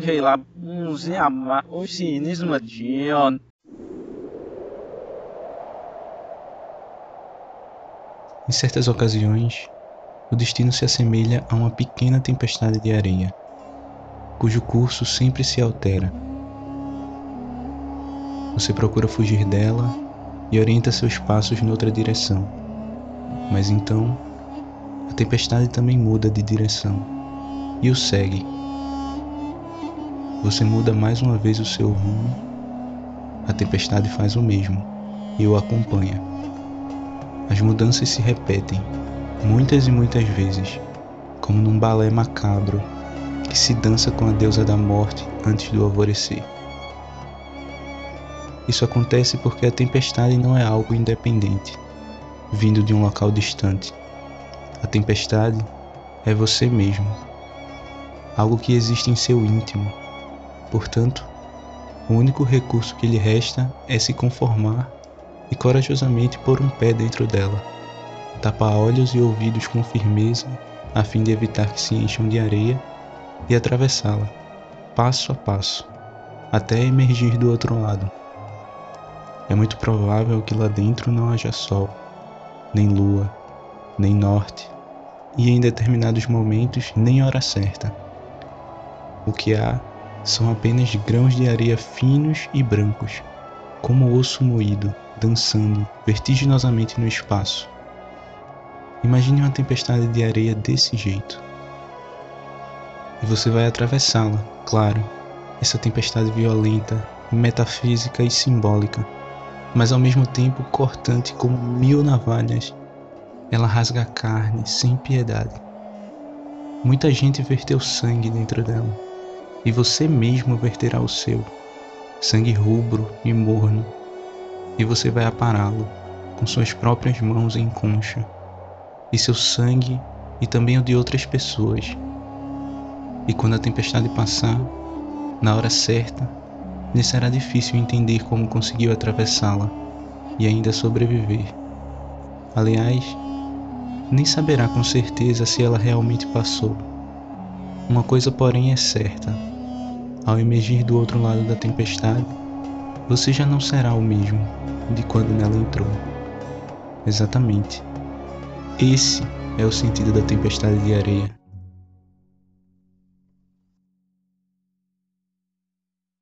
la muzi ama osinismo dion. Em certas ocasiões, o destino se assemelha a uma pequena tempestade de areia, cujo curso sempre se altera. Você procura fugir dela e orienta seus passos noutra direção, mas então a tempestade também muda de direção e o segue. Você muda mais uma vez o seu rumo, a tempestade faz o mesmo e o acompanha. As mudanças se repetem muitas e muitas vezes, como num balé macabro que se dança com a deusa da morte antes do alvorecer. Isso acontece porque a tempestade não é algo independente, vindo de um local distante. A tempestade é você mesmo, algo que existe em seu íntimo. Portanto, o único recurso que lhe resta é se conformar e corajosamente pôr um pé dentro dela, tapar olhos e ouvidos com firmeza, a fim de evitar que se encham de areia, e atravessá-la, passo a passo, até emergir do outro lado. É muito provável que lá dentro não haja sol, nem lua, nem norte, e em determinados momentos nem hora certa. O que há são apenas grãos de areia finos e brancos, como osso moído dançando vertiginosamente no espaço. Imagine uma tempestade de areia desse jeito. E você vai atravessá-la, claro, essa tempestade violenta, metafísica e simbólica, mas ao mesmo tempo cortante como mil navalhas. Ela rasga a carne sem piedade. Muita gente verteu sangue dentro dela, e você mesmo verterá o seu, sangue rubro e morno, e você vai apará-lo com suas próprias mãos em concha, e seu sangue e também o de outras pessoas. E quando a tempestade passar, na hora certa, lhe será difícil entender como conseguiu atravessá-la e ainda sobreviver. Aliás, nem saberá com certeza se ela realmente passou. Uma coisa, porém, é certa: ao emergir do outro lado da tempestade, você já não será o mesmo de quando nela entrou. Exatamente. Esse é o sentido da tempestade de areia.